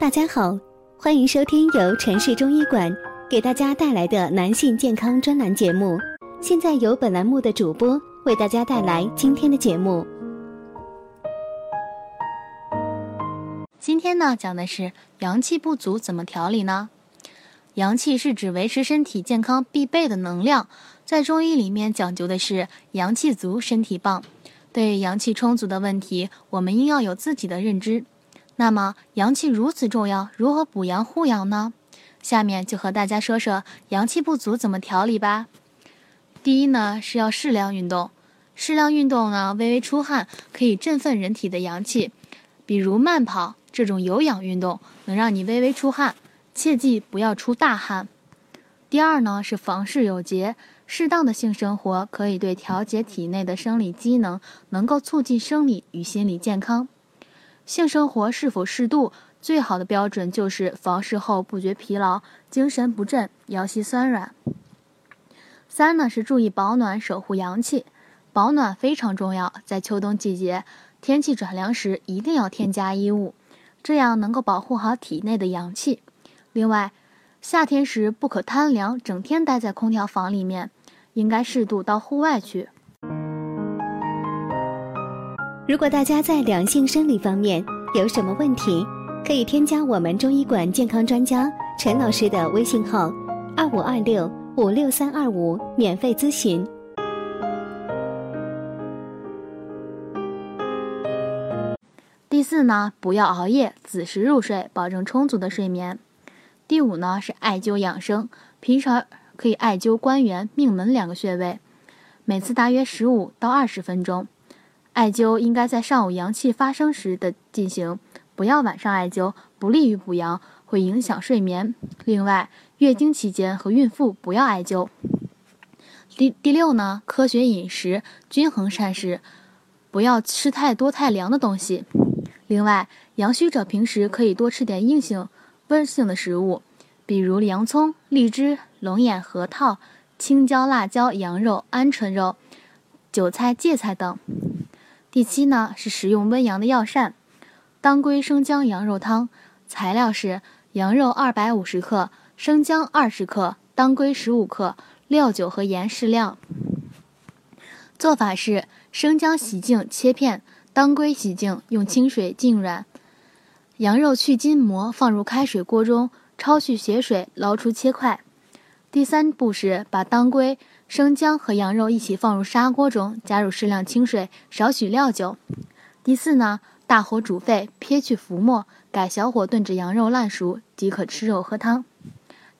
大家好，欢迎收听由城市中医馆给大家带来的男性健康专栏节目。现在由本栏目的主播为大家带来今天的节目。今天呢，讲的是阳气不足怎么调理呢？阳气是指维持身体健康必备的能量，在中医里面讲究的是阳气足，身体棒。对阳气充足的问题，我们应要有自己的认知。那么阳气如此重要，如何补阳护阳呢？下面就和大家说说阳气不足怎么调理吧。第一呢，是要适量运动。适量运动呢，微微出汗可以振奋人体的阳气，比如慢跑这种有氧运动，能让你微微出汗。切记不要出大汗。第二呢是房事有节，适当的性生活可以对调节体内的生理机能，能够促进生理与心理健康。性生活是否适度，最好的标准就是房事后不觉疲劳、精神不振、腰膝酸软。三呢是注意保暖，守护阳气，保暖非常重要，在秋冬季节天气转凉时一定要添加衣物，这样能够保护好体内的阳气。另外，夏天时不可贪凉，整天待在空调房里面，应该适度到户外去。如果大家在两性生理方面有什么问题，可以添加我们中医馆健康专家陈老师的微信号：二五二六五六三二五，免费咨询。第四呢，不要熬夜，子时入睡，保证充足的睡眠。第五呢是艾灸养生，平常可以艾灸关元、命门两个穴位，每次大约十五到二十分钟。艾灸应该在上午阳气发生时的进行，不要晚上艾灸，不利于补阳，会影响睡眠。另外，月经期间和孕妇不要艾灸。第第六呢，科学饮食，均衡膳食，不要吃太多太凉的东西。另外，阳虚者平时可以多吃点硬性。温性的食物，比如洋葱、荔枝、龙眼、核桃、青椒、辣椒、羊肉、鹌鹑肉、韭菜、芥菜等。第七呢是食用温阳的药膳，当归生姜羊肉汤。材料是羊肉二百五十克，生姜二十克，当归十五克，料酒和盐适量。做法是生姜洗净切片，当归洗净用清水浸软。羊肉去筋膜，放入开水锅中焯去血水，捞出切块。第三步是把当归、生姜和羊肉一起放入砂锅中，加入适量清水，少许料酒。第四呢，大火煮沸，撇去浮沫，改小火炖至羊肉烂熟即可吃肉喝汤。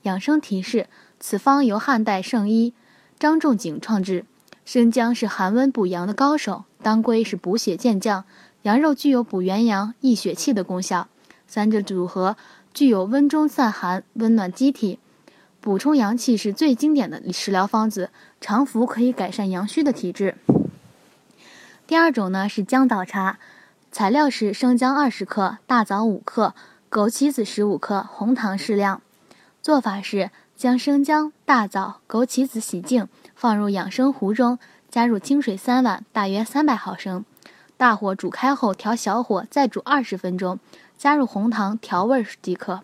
养生提示：此方由汉代圣医张仲景创制。生姜是寒温补阳的高手，当归是补血健将。羊肉具有补元阳、益血气的功效，三者组合具有温中散寒、温暖机体、补充阳气，是最经典的食疗方子。常服可以改善阳虚的体质。第二种呢是姜枣茶，材料是生姜二十克、大枣五克、枸杞子十五克、红糖适量。做法是将生姜、大枣、枸杞子洗净，放入养生壶中，加入清水三碗，大约三百毫升。大火煮开后，调小火再煮二十分钟，加入红糖调味即可。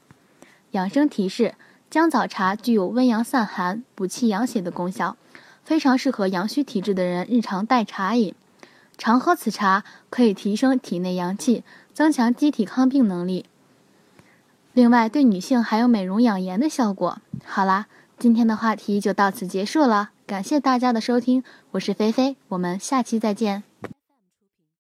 养生提示：姜枣茶具有温阳散寒、补气养血的功效，非常适合阳虚体质的人日常代茶饮。常喝此茶可以提升体内阳气，增强机体抗病能力。另外，对女性还有美容养颜的效果。好啦，今天的话题就到此结束了，感谢大家的收听，我是菲菲，我们下期再见。